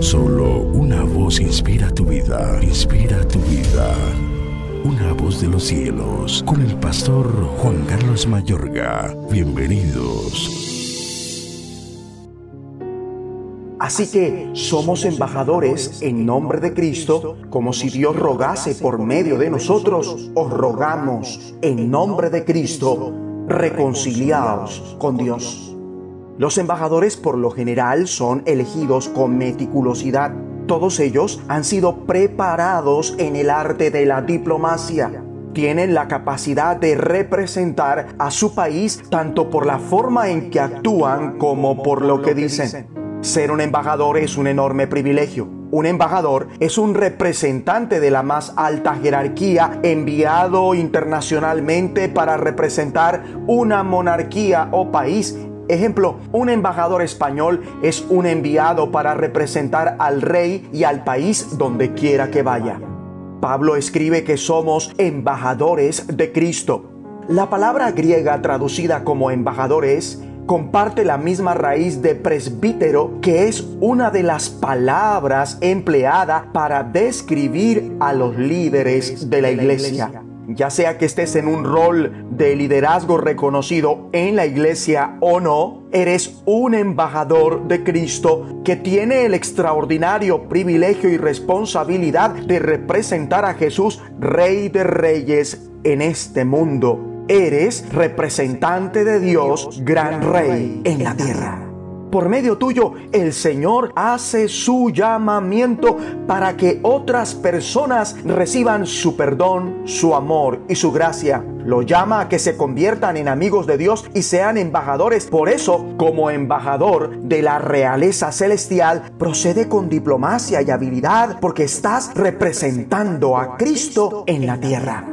Solo una voz inspira tu vida, inspira tu vida. Una voz de los cielos, con el pastor Juan Carlos Mayorga. Bienvenidos. Así que somos embajadores en nombre de Cristo, como si Dios rogase por medio de nosotros, os rogamos en nombre de Cristo, reconciliaos con Dios. Los embajadores por lo general son elegidos con meticulosidad. Todos ellos han sido preparados en el arte de la diplomacia. Tienen la capacidad de representar a su país tanto por la forma en que actúan como por lo que dicen. Ser un embajador es un enorme privilegio. Un embajador es un representante de la más alta jerarquía enviado internacionalmente para representar una monarquía o país. Ejemplo, un embajador español es un enviado para representar al rey y al país donde quiera que vaya. Pablo escribe que somos embajadores de Cristo. La palabra griega traducida como embajadores comparte la misma raíz de presbítero, que es una de las palabras empleada para describir a los líderes de la iglesia. Ya sea que estés en un rol de liderazgo reconocido en la iglesia o no, eres un embajador de Cristo que tiene el extraordinario privilegio y responsabilidad de representar a Jesús, Rey de Reyes, en este mundo Eres representante de Dios, gran rey en la tierra. Por medio tuyo, el Señor hace su llamamiento para que otras personas reciban su perdón, su amor y su gracia. Lo llama a que se conviertan en amigos de Dios y sean embajadores. Por eso, como embajador de la realeza celestial, procede con diplomacia y habilidad porque estás representando a Cristo en la tierra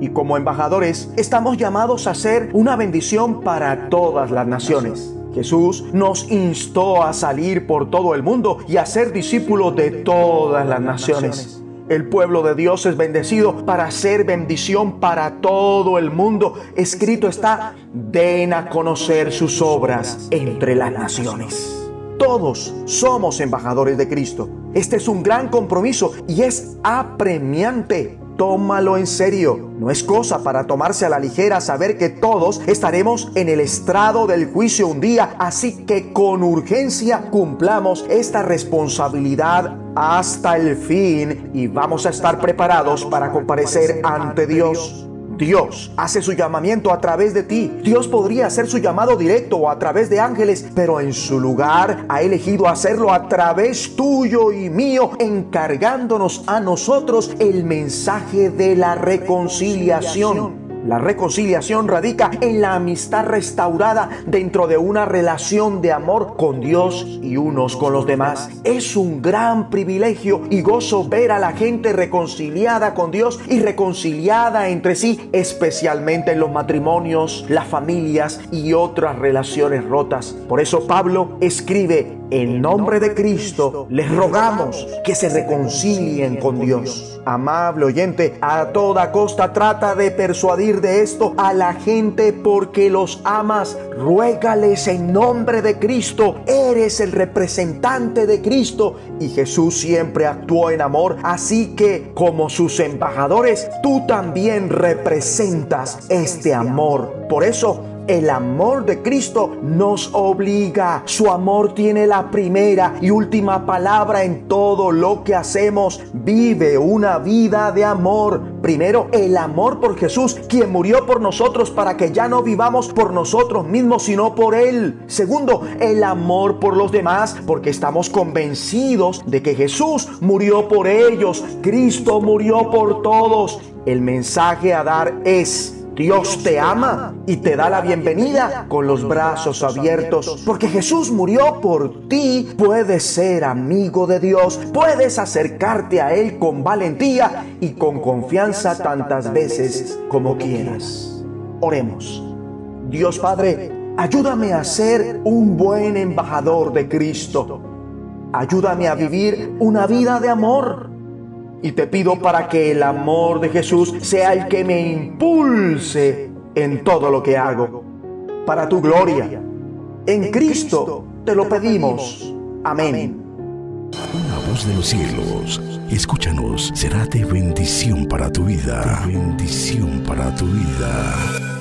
y como embajadores estamos llamados a ser una bendición para todas las naciones. Jesús nos instó a salir por todo el mundo y a ser discípulos de todas las naciones. El pueblo de Dios es bendecido para ser bendición para todo el mundo. Escrito está, den a conocer sus obras entre las naciones. Todos somos embajadores de Cristo. Este es un gran compromiso y es apremiante tómalo en serio. No es cosa para tomarse a la ligera saber que todos estaremos en el estrado del juicio un día, así que con urgencia cumplamos esta responsabilidad hasta el fin y vamos a estar preparados para comparecer ante Dios. Dios hace su llamamiento a través de ti. Dios podría hacer su llamado directo o a través de ángeles, pero en su lugar ha elegido hacerlo a través tuyo y mío, encargándonos a nosotros el mensaje de la reconciliación. La reconciliación radica en la amistad restaurada dentro de una relación de amor con Dios y unos con los demás. Es un gran privilegio y gozo ver a la gente reconciliada con Dios y reconciliada entre sí, especialmente en los matrimonios, las familias y otras relaciones rotas. Por eso Pablo escribe, en nombre de Cristo les rogamos que se reconcilien con Dios. Amable oyente, a toda costa trata de persuadir de esto a la gente porque los amas. Ruégales en nombre de Cristo. Eres el representante de Cristo y Jesús siempre actuó en amor. Así que como sus embajadores, tú también representas este amor. Por eso, el amor de Cristo nos obliga. Su amor tiene la primera y última palabra en todo lo que hacemos. Vive una vida de amor. Primero, el amor por Jesús, quien murió por nosotros para que ya no vivamos por nosotros mismos, sino por Él. Segundo, el amor por los demás, porque estamos convencidos de que Jesús murió por ellos. Cristo murió por todos. El mensaje a dar es Dios te ama y te da la bienvenida con los brazos abiertos. Porque Jesús murió por ti. Puedes ser amigo de Dios. Puedes acercarte a Él con valentía y con confianza tantas veces como quieras. Oremos. Dios Padre, ayúdame a ser un buen embajador de Cristo. Ayúdame a vivir una vida de amor y te pido para que el amor de Jesús sea el que me impulse en todo lo que hago. Para tu gloria. En Cristo te lo pedimos. Amén. Una voz de los cielos, escúchanos, será de bendición para tu vida. bendición para tu vida.